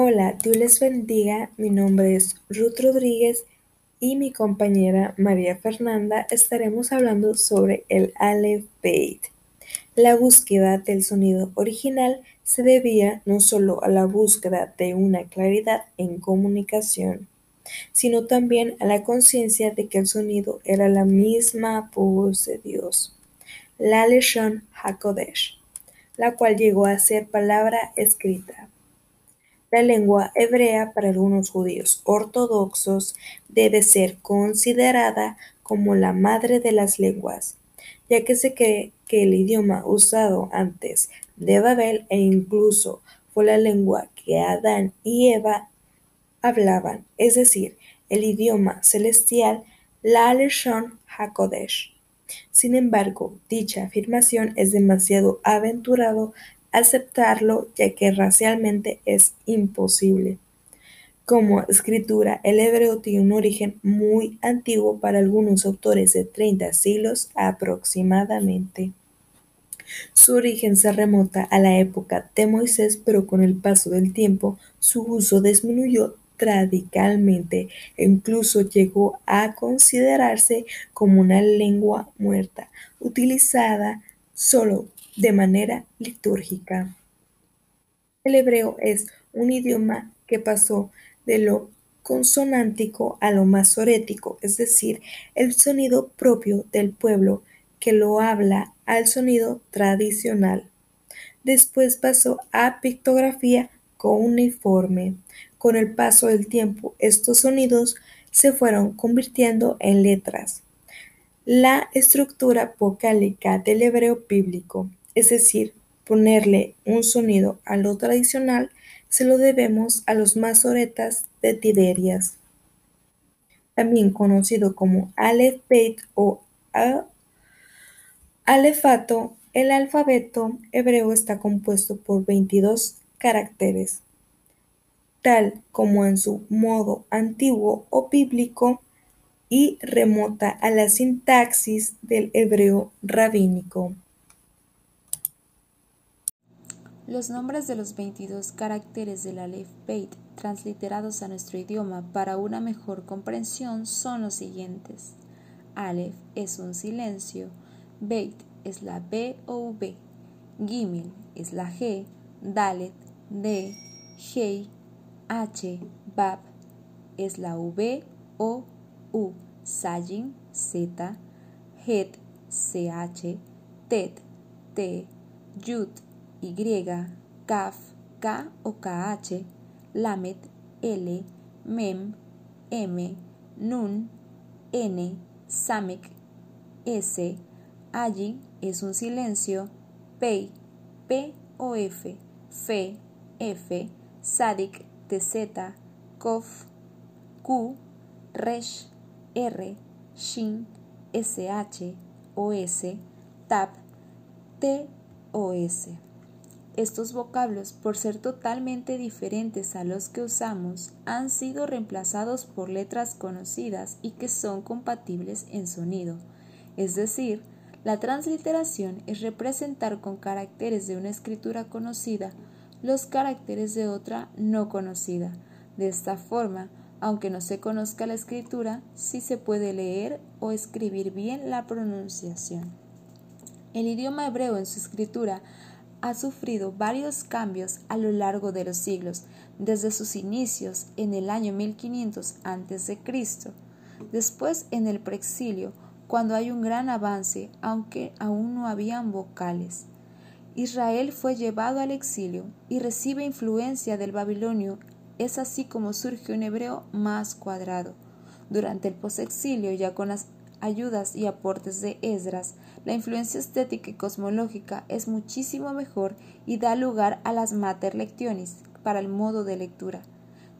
Hola, Dios les bendiga. Mi nombre es Ruth Rodríguez y mi compañera María Fernanda estaremos hablando sobre el Aleph Beit. La búsqueda del sonido original se debía no solo a la búsqueda de una claridad en comunicación, sino también a la conciencia de que el sonido era la misma voz de Dios, la Leshon HaKodesh, la cual llegó a ser palabra escrita. La lengua hebrea para algunos judíos ortodoxos debe ser considerada como la madre de las lenguas, ya que se cree que el idioma usado antes de Babel e incluso fue la lengua que Adán y Eva hablaban, es decir, el idioma celestial, la Leshon HaKodesh. Sin embargo, dicha afirmación es demasiado aventurado aceptarlo ya que racialmente es imposible. Como escritura, el hebreo tiene un origen muy antiguo para algunos autores de 30 siglos aproximadamente. Su origen se remonta a la época de Moisés, pero con el paso del tiempo su uso disminuyó radicalmente e incluso llegó a considerarse como una lengua muerta, utilizada solo de manera litúrgica. El hebreo es un idioma que pasó de lo consonántico a lo masorético, es decir, el sonido propio del pueblo que lo habla al sonido tradicional. Después pasó a pictografía uniforme. Con el paso del tiempo, estos sonidos se fueron convirtiendo en letras. La estructura vocálica del hebreo bíblico es decir, ponerle un sonido a lo tradicional, se lo debemos a los masoretas de Tiberias, también conocido como Aleph Beit o Alefato. El alfabeto hebreo está compuesto por 22 caracteres, tal como en su modo antiguo o bíblico y remota a la sintaxis del hebreo rabínico. Los nombres de los 22 caracteres del Aleph Beit transliterados a nuestro idioma para una mejor comprensión son los siguientes. Aleph es un silencio, Beit es la B o V, Gimel es la G, Dalet, D, Hei, H, Bab es la V o U, Sajin, Z, Het, CH, Tet, T, Yud, y, Kaf, K o KH, Lamet, L, Mem, M, Nun, N, Samek, S, Allí es un silencio, Pei, P o F, Fe, F, Sadik, TZ, Kof, Q, Resh, R, Shin, SH, OS, Tab, T o S. Estos vocablos, por ser totalmente diferentes a los que usamos, han sido reemplazados por letras conocidas y que son compatibles en sonido. Es decir, la transliteración es representar con caracteres de una escritura conocida los caracteres de otra no conocida. De esta forma, aunque no se conozca la escritura, sí se puede leer o escribir bien la pronunciación. El idioma hebreo en su escritura ha sufrido varios cambios a lo largo de los siglos, desde sus inicios en el año 1500 a.C., después en el preexilio, cuando hay un gran avance, aunque aún no habían vocales. Israel fue llevado al exilio y recibe influencia del babilonio, es así como surge un hebreo más cuadrado. Durante el posexilio, ya con las ayudas y aportes de Esdras, la influencia estética y cosmológica es muchísimo mejor y da lugar a las mater lectionis para el modo de lectura.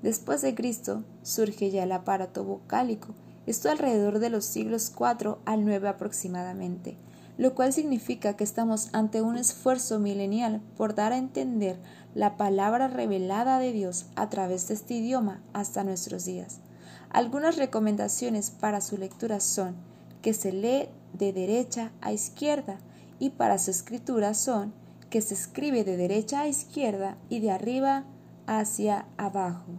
Después de Cristo surge ya el aparato vocálico, esto alrededor de los siglos IV al IX aproximadamente, lo cual significa que estamos ante un esfuerzo milenial por dar a entender la palabra revelada de Dios a través de este idioma hasta nuestros días. Algunas recomendaciones para su lectura son que se lee de derecha a izquierda y para su escritura son que se escribe de derecha a izquierda y de arriba hacia abajo.